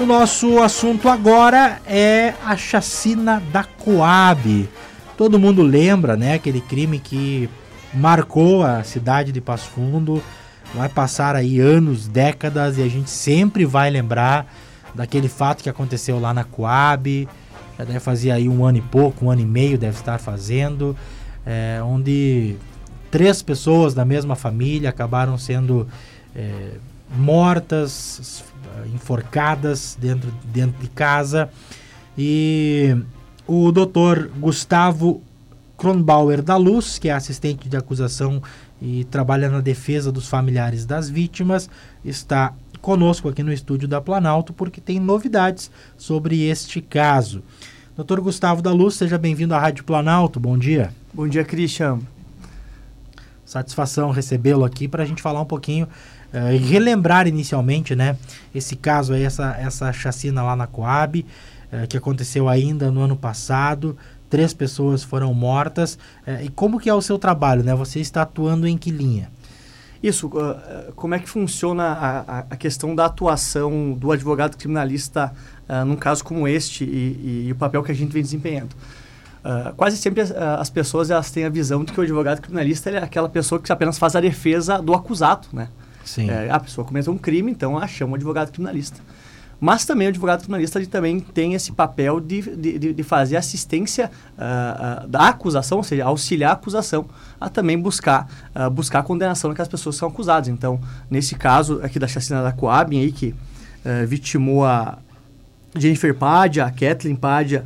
o nosso assunto agora é a chacina da Coab. Todo mundo lembra, né, aquele crime que marcou a cidade de Passo Fundo. Vai passar aí anos, décadas e a gente sempre vai lembrar daquele fato que aconteceu lá na Coab. Já deve fazer aí um ano e pouco, um ano e meio deve estar fazendo, é, onde três pessoas da mesma família acabaram sendo é, mortas, enforcadas dentro, dentro de casa. E o doutor Gustavo Kronbauer da Luz, que é assistente de acusação e trabalha na defesa dos familiares das vítimas, está conosco aqui no estúdio da Planalto porque tem novidades sobre este caso. Doutor Gustavo da Luz, seja bem-vindo à Rádio Planalto. Bom dia. Bom dia, Christian. Satisfação recebê-lo aqui para a gente falar um pouquinho uh, relembrar inicialmente, né, esse caso aí, essa, essa chacina lá na Coab, uh, que aconteceu ainda no ano passado. Três pessoas foram mortas. Uh, e como que é o seu trabalho, né? Você está atuando em que linha? Isso, como é que funciona a, a, questão da atuação do advogado criminalista uh, num caso como este e, e, e, o papel que a gente vem desempenhando? Uh, quase sempre as, as, pessoas elas têm a visão de que o advogado criminalista é aquela pessoa que apenas faz a defesa do acusado, né? Sim. É, a pessoa cometeu um crime, então ela chama o advogado criminalista. Mas também o advogado criminalista também tem esse papel de, de, de fazer assistência uh, uh, da acusação, ou seja, auxiliar a acusação a também buscar, uh, buscar a condenação daquelas pessoas que são acusadas. Então, nesse caso aqui da chacina da Coab, aí, que vitimou a Jennifer Padia, a Kathleen Padia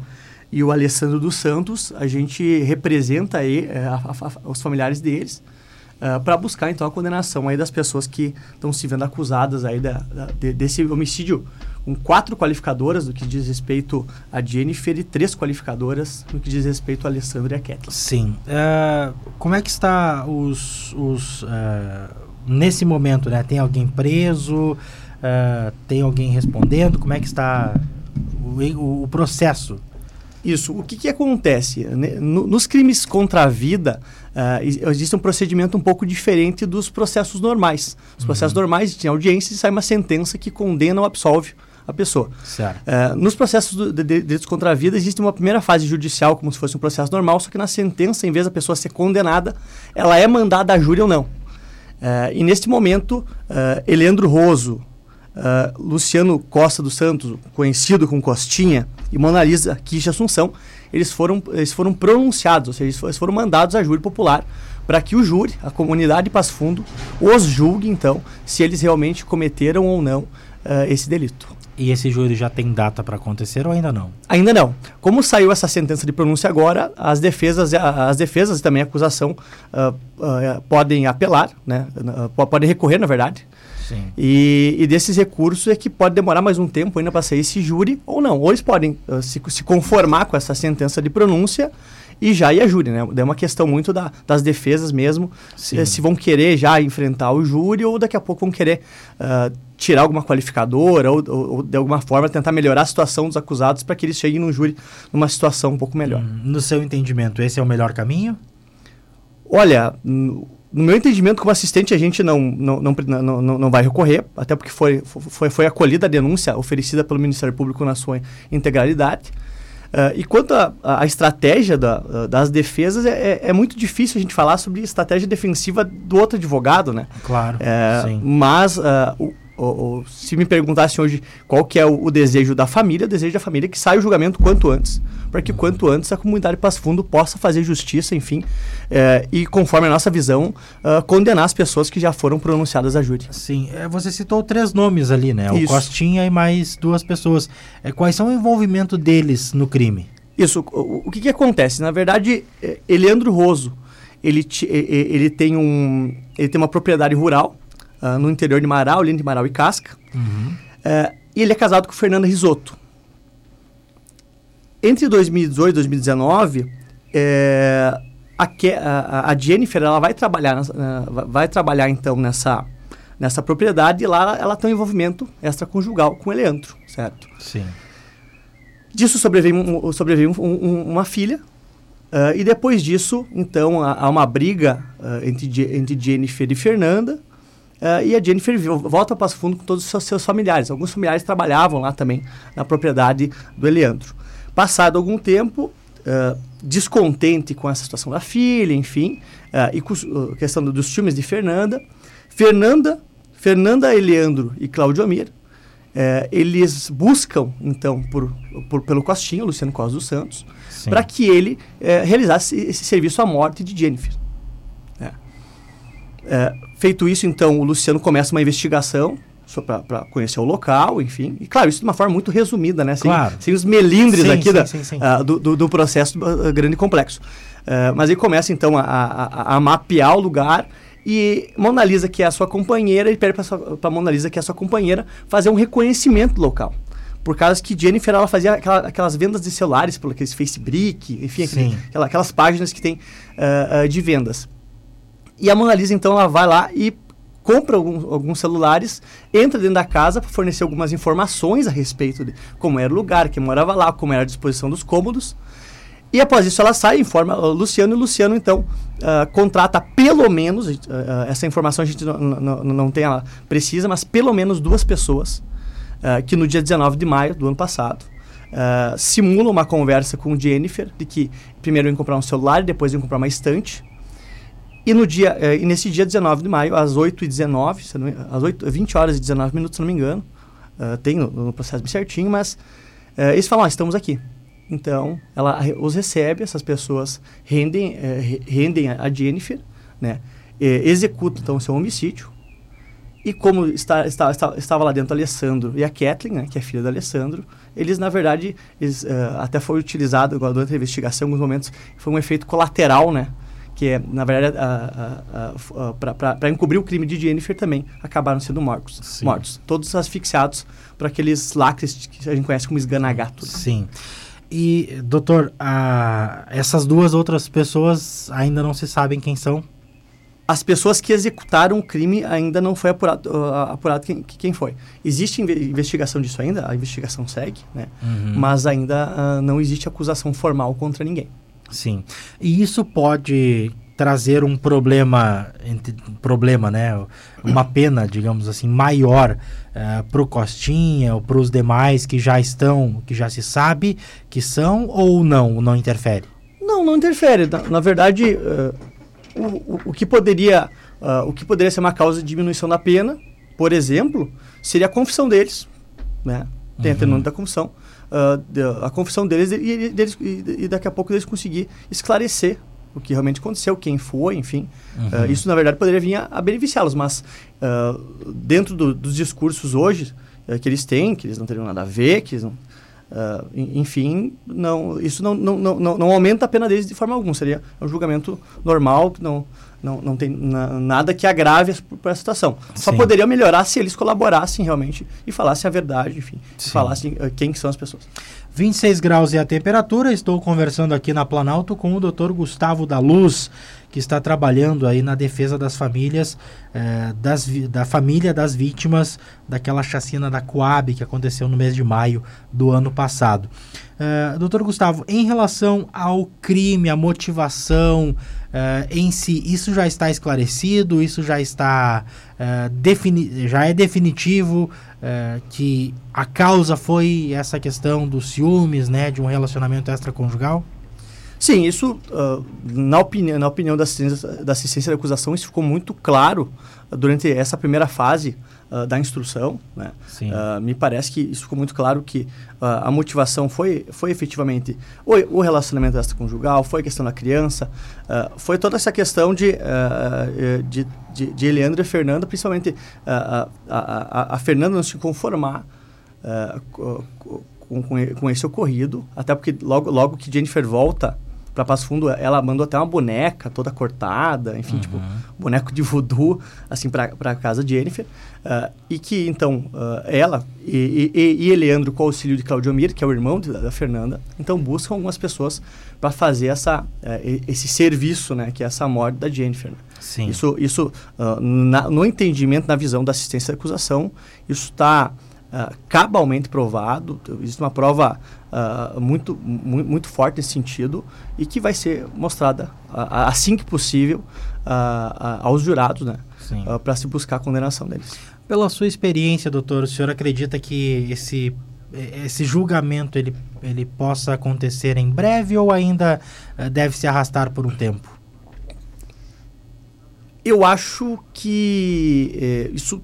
e o Alessandro dos Santos, a gente representa aí a, a, a, os familiares deles uh, para buscar então a condenação aí das pessoas que estão se vendo acusadas aí da, da, de, desse homicídio com quatro qualificadoras no que diz respeito a Jennifer e três qualificadoras no que diz respeito a Alessandra e a Kathleen. Sim. Uh, como é que está os... os uh, nesse momento, né? Tem alguém preso? Uh, tem alguém respondendo? Como é que está o, o, o processo? Isso. O que, que acontece? Nos crimes contra a vida, uh, existe um procedimento um pouco diferente dos processos normais. Os uhum. processos normais tem audiência e sai uma sentença que condena ou absolve a pessoa. Uh, nos processos de direitos contra a vida, existe uma primeira fase judicial, como se fosse um processo normal, só que na sentença, em vez da pessoa ser condenada, ela é mandada a júri ou não. Uh, e neste momento, uh, Eleandro Roso, Luciano Costa dos Santos, conhecido como Costinha, e Mona Lisa Kish Assunção, eles foram, eles foram pronunciados, ou seja, eles foram mandados à júri popular para que o júri, a comunidade de Passo Fundo, os julgue, então, se eles realmente cometeram ou não esse delito. E esse júri já tem data para acontecer ou ainda não? Ainda não. Como saiu essa sentença de pronúncia agora, as defesas, as defesas e também a acusação uh, uh, podem apelar, né? Uh, podem recorrer, na verdade. Sim. E, e, desses recursos é que pode demorar mais um tempo ainda para sair esse júri ou não. Ou eles podem se, se conformar com essa sentença de pronúncia e já ir a júri, né? É uma questão muito da, das defesas mesmo, se, se, vão querer já enfrentar o júri ou daqui a pouco vão querer uh, tirar alguma qualificadora ou, ou, ou, de alguma forma tentar melhorar a situação dos acusados para que eles cheguem no júri numa situação um pouco melhor. Hum, no seu entendimento, esse é o melhor caminho? Olha, no, meu entendimento, como assistente, a gente não, não, não, não, não, vai recorrer, até porque foi, foi, foi acolhida a denúncia oferecida pelo Ministério Público na sua integralidade. Uh, e quanto à estratégia da, uh, das defesas, é, é, é, muito difícil a gente falar sobre estratégia defensiva do outro advogado, né? Claro, é, Mas uh, o, o, se me perguntassem hoje qual que é o, o, desejo da família, o desejo da família é que saia o julgamento quanto antes, para que quanto antes a comunidade Passo Fundo possa fazer justiça, enfim, é, e conforme a nossa visão, uh, condenar as pessoas que já foram pronunciadas a júri. Sim, é, você citou três nomes ali, né? Isso. O Costinha e mais duas pessoas. É, quais são o envolvimento deles no crime? Isso, o, o que, que acontece? Na verdade, Eleandro Roso, ele, ele, tem um, ele tem uma propriedade rural, uh, no interior de Marau, linha de Marau e Casca. Uhum. Uh, e ele é casado com Fernanda Risotto. Entre 2018 e 2019, é, a, a, a, Jennifer ela vai trabalhar, uh, vai trabalhar então nessa, nessa propriedade e lá ela tem um envolvimento extraconjugal com o Eleandro, certo? Sim. Disso sobreveio, um, sobreveio um, um, uma filha, uh, e depois disso, então, há, há uma briga uh, entre, entre Jennifer e Fernanda, Uh, e a Jennifer volta para Passo Fundo com todos os seus, seus, familiares. Alguns familiares trabalhavam lá também na propriedade do Eleandro. Passado algum tempo, uh, descontente com essa situação da filha, enfim, uh, e com a questão dos filmes de Fernanda, Fernanda, Fernanda Eleandro e Claudio Amir, eles buscam, então, por, por, pelo Costinha, Luciano Costa dos Santos, para que ele realizasse esse serviço à morte de Jennifer. É, feito isso, então, o Luciano começa uma investigação para conhecer o local, enfim. E, claro, isso de uma forma muito resumida, né? Sem, claro. sem os melindres sim, aqui sim, da, sim, uh, do, do, do, processo uh, grande e complexo. Uh, mas ele começa, então, a, a, a, mapear o lugar e Mona Lisa, que é a sua companheira, ele pede para Mona Lisa, que é a sua companheira, fazer um reconhecimento local. Por causa que Jennifer, ela fazia aquela, aquelas vendas de celulares, por aqueles Facebook, enfim, aquele, aquela, aquelas páginas que tem de vendas. E a Mona Lisa, então, ela vai lá e compra alguns, alguns celulares, entra dentro da casa para fornecer algumas informações a respeito de como era o lugar, quem morava lá, como era a disposição dos cômodos. E após isso ela sai, informa o Luciano, e o Luciano então uh, contrata pelo menos, uh, essa informação a gente não tem ela precisa, mas pelo menos duas pessoas uh, que no dia 19 de maio do ano passado simulam uma conversa com Jennifer de que primeiro iam comprar um celular e depois iam comprar uma estante e, no dia, eh, e nesse dia 19 de maio, às 8h19, às 8, 20 horas e 19 minutos, se não me engano, uh, tem no, no, processo certinho, mas uh, eles falam, ah, estamos aqui. Então, ela os recebe, essas pessoas rendem, uh, rendem a, Jennifer, né, executam então seu homicídio. E como está, está, está, estava lá dentro Alessandro e a Kathleen, né, que é filha do Alessandro, eles, na verdade, eles, até foi utilizado durante a investigação, em alguns momentos, foi um efeito colateral, né? Que é, na verdade, para encobrir o crime de Jennifer também acabaram sendo mortos. mortos todos asfixiados por aqueles lacres que a gente conhece como esganagato. Sim. E, doutor, essas duas outras pessoas ainda não se sabem quem são? As pessoas que executaram o crime ainda não foi apurado, uh, apurado quem, quem foi. Existe investigação disso ainda, a investigação segue, né? Uhum. Mas ainda uh, não existe acusação formal contra ninguém. Sim. E isso pode trazer um problema, problema, né? Uma pena, digamos assim, maior uh, eh, para o Costinha ou para os demais que já estão, que já se sabe que são ou não, não interfere? Não, não interfere. Na, na verdade, uh, o, o, o, que poderia, uh, o que poderia ser uma causa de diminuição da pena, por exemplo, seria a confissão deles, né? Tem uhum. a da confissão uh, a confissão deles e, deles, e, daqui a pouco eles conseguir esclarecer o que realmente aconteceu, quem foi, enfim. Uhum. Uh, isso, na verdade, poderia vir a, a beneficiá-los, mas uh, dentro do, dos discursos hoje uh, que eles têm, que eles não teriam nada a ver, que eles não, enfim, não, isso não, não, não, não aumenta a pena deles de forma alguma. Seria um julgamento normal, que não, não, não tem na, nada que agrave essa situação. Sim. Só poderia melhorar se eles colaborassem realmente e falassem a verdade, enfim, falassem uh, quem são as pessoas. 26 graus é a temperatura. Estou conversando aqui na Planalto com o Dr. Gustavo da Luz, que está trabalhando aí na defesa das famílias, eh, das, da família das vítimas daquela chacina da Coab que aconteceu no mês de maio do ano passado. Uh, doutor Gustavo, em relação ao crime, a motivação uh, em si, isso já está esclarecido? Isso já está uh, já é definitivo que a causa foi essa questão dos ciúmes, né, de um relacionamento extraconjugal? Sim, isso, na, opinião, na opinião da assistência, da assistência da acusação, isso ficou muito claro durante essa primeira fase uh, da instrução. Né? Uh, me parece que isso ficou muito claro que uh, a motivação foi, foi efetivamente o, o relacionamento extraconjugal, foi a questão da criança, foi toda essa questão de, de, de, de, Eleandro e Fernanda, principalmente a, a, a, Fernanda não se conformar com, com, com esse ocorrido, até porque logo, logo que Jennifer volta para Passo Fundo, ela mandou até uma boneca toda cortada, enfim, tipo, uhum. tipo, boneco de voodoo, assim, para casa de Jennifer. Uh, e que, então, uh, ela e, e, e Eleandro, com o auxílio de Claudio Mir, que é o irmão de, da Fernanda, então buscam algumas pessoas para fazer essa, uh, esse serviço, né, que é essa morte da Jennifer. Né? Sim. Isso, isso na, no entendimento, na visão da assistência à acusação, isso está uh, cabalmente provado, existe uma prova uh, muito, mu muito forte nesse sentido e que vai ser mostrada uh, assim que possível aos jurados, né? para se buscar a condenação deles. Pela sua experiência, doutor, o senhor acredita que esse esse julgamento ele, ele possa acontecer em breve ou ainda deve se arrastar por um tempo? Eu acho que eh, isso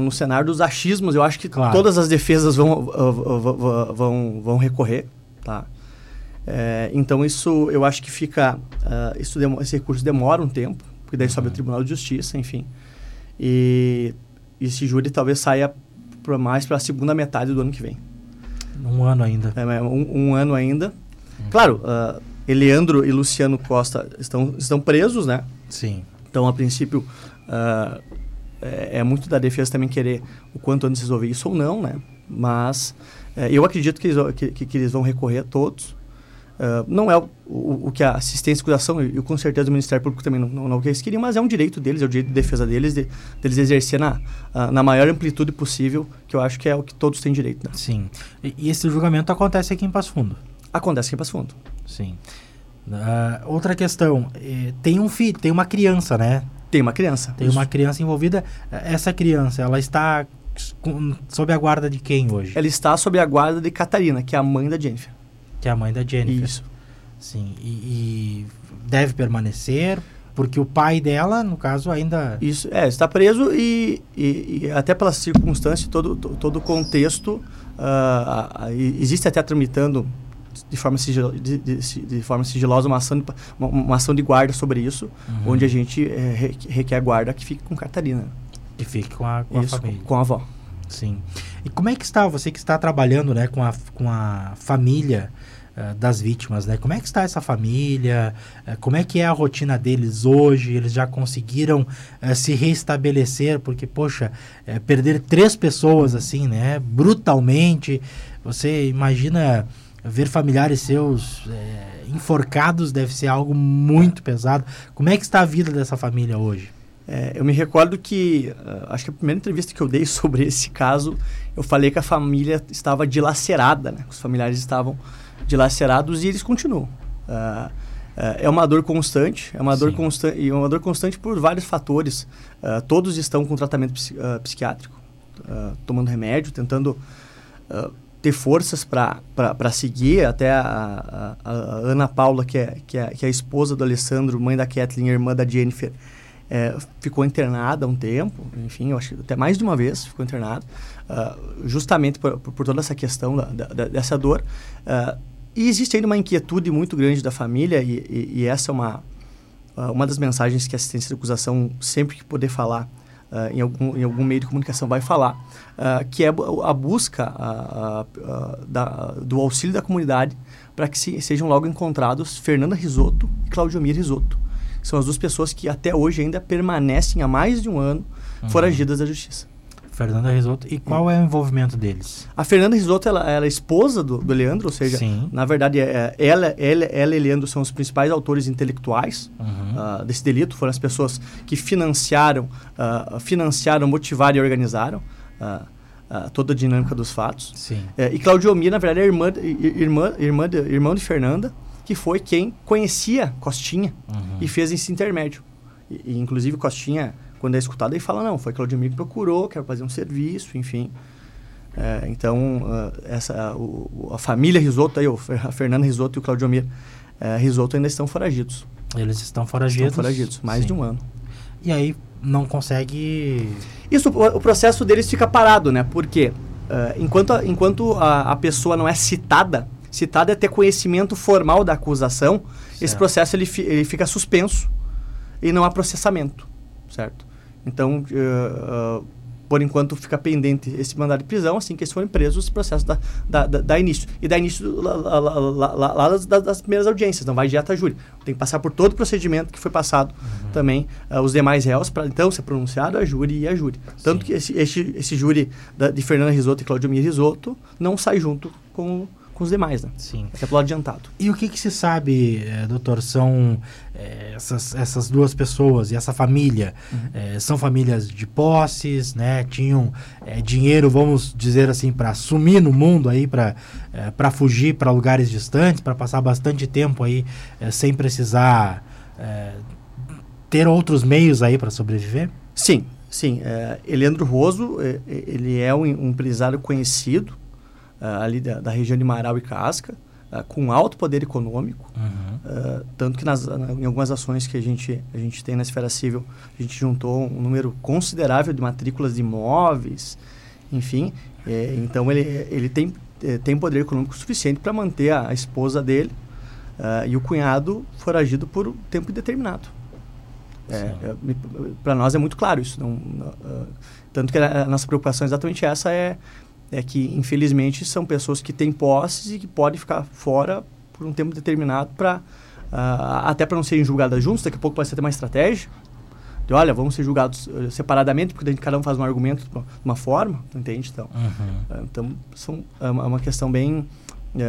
no cenário dos achismos, eu acho que claro. todas as defesas vão, vão, vão, vão recorrer, tá? É, então isso eu acho que fica uh, isso esse recurso demora um tempo porque daí uhum. sobe o Tribunal de Justiça enfim e, esse júri talvez saia para mais para a segunda metade do ano que vem um ano ainda é, um, um ano ainda uhum. claro uh, Eleandro e Luciano Costa estão estão presos né sim então a princípio uh, é, é, muito da defesa também querer o quanto antes resolver isso ou não né mas é, eu acredito que eles, que, que eles vão recorrer a todos Uh, não é o, o, o, que a assistência e cuidação, e, com certeza o Ministério Público também não, não, não é o que eles queriam, mas é um direito deles, é o direito de defesa deles, de, deles exercer na, uh, na maior amplitude possível, que eu acho que é o que todos têm direito. Né? Sim. E, e, esse julgamento acontece aqui em Passo Fundo? Acontece aqui em Passo Fundo. Sim. Uh, outra questão, eh, tem um filho, tem uma criança, né? Tem uma criança. Tem isso. uma criança envolvida. Essa criança, ela está com, sob a guarda de quem hoje? Ela está sob a guarda de Catarina, que é a mãe da Jennifer. Que é a mãe da Jennifer. Isso. Sim, e, e, deve permanecer, porque o pai dela, no caso, ainda... Isso, é, está preso e, e, e até pela circunstância, todo, todo o contexto, uh, existe até tramitando de forma, sigil, de, de, de, forma sigilosa uma ação, de, uma, uma, ação de guarda sobre isso, uhum. onde a gente é, requer a guarda que fique com Catarina. Que fique com a, com isso, a família. Com a avó. Sim. E como é que está, você que está trabalhando né, com, a, com a família uh, das vítimas, né? Como é que está essa família? Uh, como é que é a rotina deles hoje? Eles já conseguiram uh, se restabelecer? Porque, poxa, perder três pessoas assim, né? Brutalmente, você imagina ver familiares seus enforcados deve ser algo muito pesado. Como é que está a vida dessa família hoje? É, eu me recordo que, uh, acho que a primeira entrevista que eu dei sobre esse caso, eu falei que a família estava dilacerada, né? Os familiares estavam dilacerados e eles continuam. Uh, uh, é uma dor constante, é uma dor constante e é uma dor constante por vários fatores. todos estão com tratamento psi psiquiátrico, tomando remédio, tentando ter forças para seguir. Até a, a, a, Ana Paula, que é, que, é, que é a esposa do Alessandro, mãe da Kathleen, irmã da Jennifer, é, ficou internada um tempo, enfim, eu acho que até mais de uma vez ficou internada, uh, justamente por, por, toda essa questão da, da, dessa dor. Uh, e existe ainda uma inquietude muito grande da família, e, e, e essa é uma, uh, uma das mensagens que a assistência de acusação, sempre que poder falar, em, algum, em algum meio de comunicação, vai falar, que é a busca da, do auxílio da comunidade para que se, sejam logo encontrados Fernanda Risotto e Claudiomir Risotto são as duas pessoas que até hoje ainda permanecem há mais de um ano uhum. foragidas da justiça. Fernanda Risotto. E qual é o envolvimento deles? A Fernanda Risotto, ela, ela é esposa do, do Leandro, ou seja, Sim. na verdade, é, é ela, ela, ela e Leandro são os principais autores intelectuais uhum. uh, desse delito. Foram as pessoas que financiaram, uh, financiaram, motivaram e organizaram uh, toda a dinâmica dos fatos. Sim. É, e Claudio Mir, na verdade, é irmã, irmã, irmã, de, irmão de Fernanda que foi quem conhecia Costinha uhum. e fez esse intermédio. E, e, inclusive, Costinha, quando é escutado, ele fala, não, foi Claudio que procurou, quer fazer um serviço, enfim. É, então, uh, essa, uh, a família Risoto, aí, a Fernanda Risoto e o Claudio Mir uh, Risoto ainda estão foragidos. Eles estão foragidos? Estão foragidos, mais Sim. de um ano. E aí, não consegue... Isso, o, o processo deles fica parado, né? Porque uh, enquanto, a, enquanto a, a pessoa não é citada citado é ter conhecimento formal da acusação, certo. esse processo ele, ele fica suspenso e não há processamento, certo? Então, uh, uh, por enquanto fica pendente esse mandado de prisão, assim que eles forem presos, esse processo dá, dá, dá, dá início. E dá início lá, lá, lá, lá das, das, primeiras audiências, não vai direto à júri. Tem que passar por todo o procedimento que foi passado uhum. também, uh, os demais réus, para então ser pronunciado a júri e a júri. Tanto Sim. que esse, esse, esse júri da, de Fernando Risotto e Claudio Mir Risotto não sai junto com com os demais, né? Sim. Até pelo adiantado. E o que, que se sabe, é, doutor, são é, essas, essas duas pessoas e essa família? Uhum. É, são famílias de posses, né? Tinham dinheiro, vamos dizer assim, para sumir no mundo aí, para para fugir para lugares distantes, para passar bastante tempo aí sem precisar ter outros meios aí para sobreviver? Sim, sim. É, Eliandro Roso, é, é, ele é um, um empresário conhecido uh, ali da, da, região de Marau e Casca, uh, com alto poder econômico, uhum. uh, tanto que nas, em algumas ações que a gente, a gente tem na esfera civil, a gente juntou um número considerável de matrículas de imóveis, enfim. É, então, ele, ele tem, tem poder econômico suficiente para manter a, a, esposa dele e o cunhado foragido por tempo indeterminado. É, é para nós é muito claro isso. Não, uh, tanto que a, a, nossa preocupação é exatamente essa é, é que, infelizmente, são pessoas que têm posses e que podem ficar fora por um tempo determinado para uh, até para não serem julgadas juntas. Daqui a pouco pode ser até uma estratégia. De, olha, vamos ser julgados uh, separadamente, porque cada um faz um argumento de uma forma, entende? Então, uhum. então são, é uma, é uma questão bem...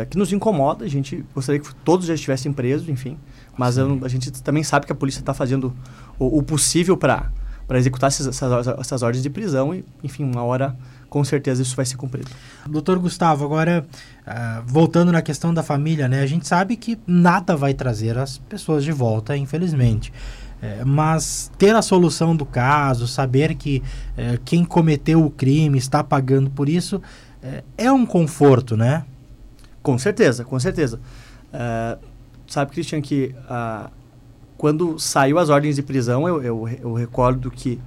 que nos incomoda. A gente gostaria que todos já estivessem presos, enfim. Mas eu, a gente também sabe que a polícia está fazendo o, o possível para executar essas, essas, essas, ordens de prisão e, enfim, uma hora com certeza isso vai ser cumprido. Doutor Gustavo, agora uh, voltando na questão da família, né? A gente sabe que nada vai trazer as pessoas de volta, infelizmente. É, mas ter a solução do caso, saber que é, quem cometeu o crime está pagando por isso, é, é um conforto, né? Com certeza, com certeza. Uh, sabe, Christian, que uh, quando saiu as ordens de prisão, eu, eu, eu recordo que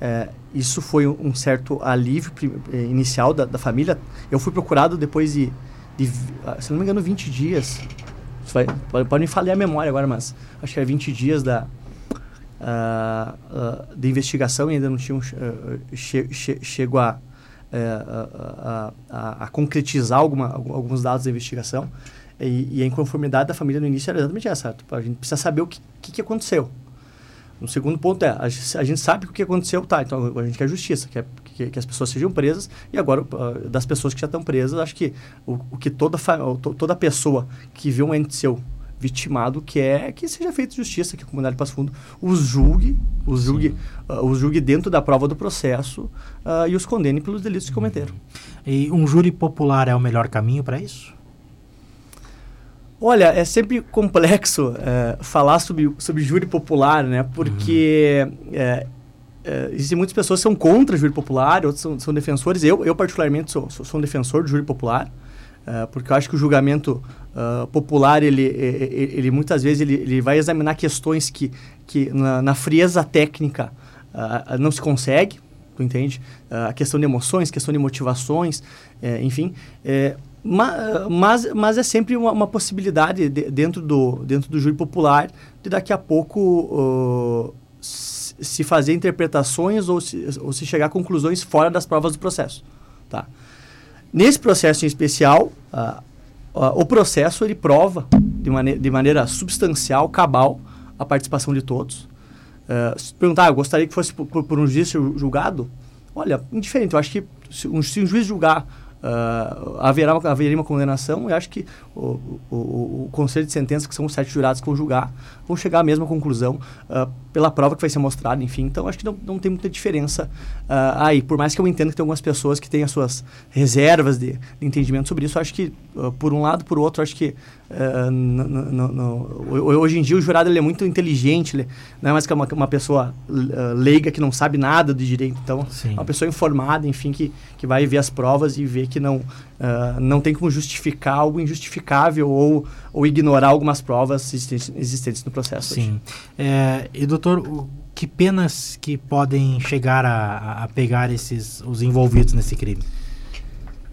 é, isso foi um certo alívio eh, inicial da, da, família. Eu fui procurado depois de, de, ah, se não me engano, 20 dias. Pode, pode me falhar a memória agora, mas acho que era 20 dias da, uh, uh, de investigação e ainda não tinham uh, che, che, chego a, a, a, a, concretizar alguma, alguns dados da investigação. E, e, a inconformidade da família no início era exatamente essa. Tipo, a gente precisa saber o que, que, que aconteceu. O segundo ponto é, a, a, gente sabe que o que aconteceu, tá, então a gente quer justiça, quer que, que as pessoas sejam presas, e agora, uh, das pessoas que já estão presas, acho que o, o que toda, toda pessoa que vê um ente seu vitimado quer que seja feita justiça, que a comunidade Passo Fundo os julgue, os julgue, uh, os julgue dentro da prova do processo uh, e os condene pelos delitos que cometeram. E um júri popular é o melhor caminho para isso? Olha, é sempre complexo é, falar sobre, sobre júri popular, né? Porque uhum. é, é, existem muitas pessoas que são contra o júri popular, outros são, são defensores. Eu, eu particularmente, sou, sou, sou, um defensor do júri popular, porque eu acho que o julgamento uh, popular, ele, ele, ele, muitas vezes, ele, ele vai examinar questões que, que na, na frieza técnica uh, não se consegue, tu entende? Uh, a questão de emoções, questão de motivações, é, enfim... É, mas, mas é sempre uma, uma possibilidade de, dentro, do, dentro do júri popular de daqui a pouco uh, se fazer interpretações ou se, ou se chegar a conclusões fora das provas do processo. Tá? Nesse processo em especial, uh, uh, o processo ele prova de, mane de maneira substancial, cabal, a participação de todos. Uh, se perguntar, eu gostaria que fosse por, por, um juiz julgado? Olha, indiferente, eu acho que se um, se um juiz julgar uh, haverá haveria uma condenação. Eu acho que o, o, o, Conselho de Sentença, que são os sete jurados que vão julgar, vão chegar à mesma conclusão uh, pela prova que vai ser mostrada, enfim. Então, acho que não, não tem muita diferença uh, aí. Por mais que eu entenda que tem algumas pessoas que têm as suas reservas de, de entendimento sobre isso, acho que, por um lado, por outro, acho que no, no, no, hoje em dia o jurado ele é muito inteligente, ele não é mais que uma, uma pessoa leiga que não sabe nada de direito. Então, Sim. é uma pessoa informada, enfim, que, que vai ver as provas e ver que não, uh, não tem como justificar algo injustificável ou, ou ignorar algumas provas existentes, existentes no processo. Sim. É, e doutor, que penas que podem chegar a, a pegar esses, os envolvidos nesse crime?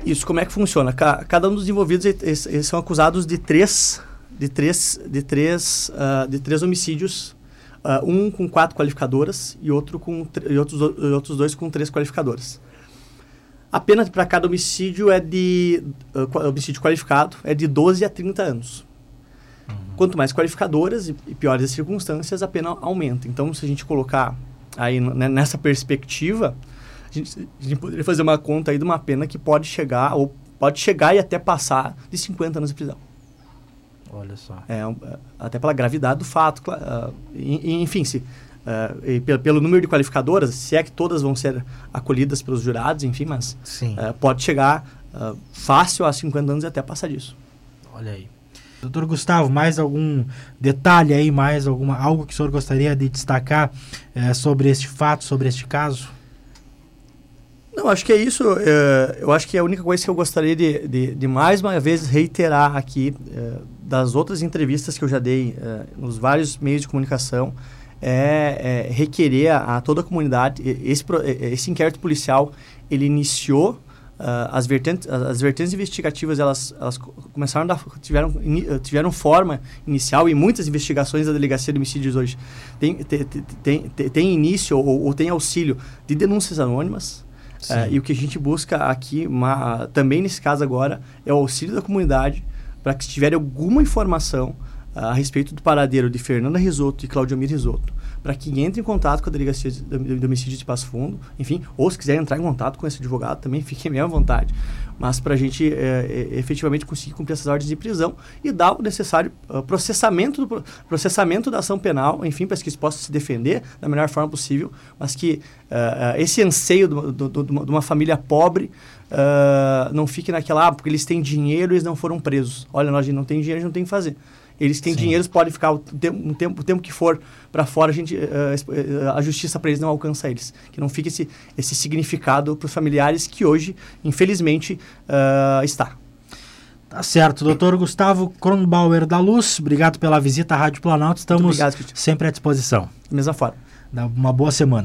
Isso, como é que funciona? Cada um dos envolvidos eles, eles são acusados de três, de três, de três, uh, de três homicídios, uh, um com quatro qualificadoras e outro com e outros, outros dois com três qualificadoras. A pena para cada homicídio é de. Uh, homicídio qualificado é de 12 a 30 anos. Uhum. Quanto mais qualificadoras e, e, piores as circunstâncias, a pena aumenta. Então, se a gente colocar aí né, nessa perspectiva, a gente, a gente, poderia fazer uma conta aí de uma pena que pode chegar, ou pode chegar e até passar de 50 anos de prisão. Olha só. É, é até pela gravidade do fato. Uh, enfim, se Uh, pelo, pelo, número de qualificadoras, se é que todas vão ser acolhidas pelos jurados, enfim, mas uh, pode chegar fácil a 50 anos e até passar disso. Olha aí. Doutor Gustavo, mais algum detalhe aí, mais alguma algo que o senhor gostaria de destacar é, sobre este fato, sobre este caso? Não, acho que é isso. É, eu acho que a única coisa que eu gostaria de, de, de mais uma vez reiterar aqui, é, das outras entrevistas que eu já dei é, nos vários meios de comunicação, é, é requerer a, a, toda a comunidade. Esse, esse inquérito policial ele iniciou as, vertentes, as vertentes investigativas elas, elas começaram a dar, tiveram, tiveram forma inicial e muitas investigações da delegacia de homicídios hoje. Tem, tem, tem, tem, início ou, ou, tem auxílio de denúncias anônimas uh, e o que a gente busca aqui uma, também nesse caso agora é o auxílio da comunidade para que se tiver alguma informação uh, a respeito do paradeiro de Fernanda Risotto e Claudio Mir Risotto para que entre em contato com a delegacia de, de, de homicídio de Passo Fundo, enfim, ou se quiser entrar em contato com esse advogado também, fiquem bem à vontade. Mas para a gente é, efetivamente conseguir cumprir essas ordens de prisão e dar o necessário uh, processamento, do, processamento da ação penal, enfim, para que eles possam se defender da melhor forma possível, mas que uh, esse anseio de uma família pobre não fique naquela, ah, porque eles têm dinheiro e eles não foram presos. Olha, nós não tem dinheiro, a gente não tem que fazer. Eles têm Sim. dinheiro, podem ficar o tempo, o tempo, o tempo que for para fora, a, gente, uh, a justiça para eles não alcança eles. Que não fique esse, esse significado para os familiares que hoje, infelizmente, uh, está. Tá certo. Doutor Gustavo Kronbauer da Luz, obrigado pela visita à Rádio Planalto. Estamos obrigado, sempre à disposição. Mesma forma. Uma boa semana.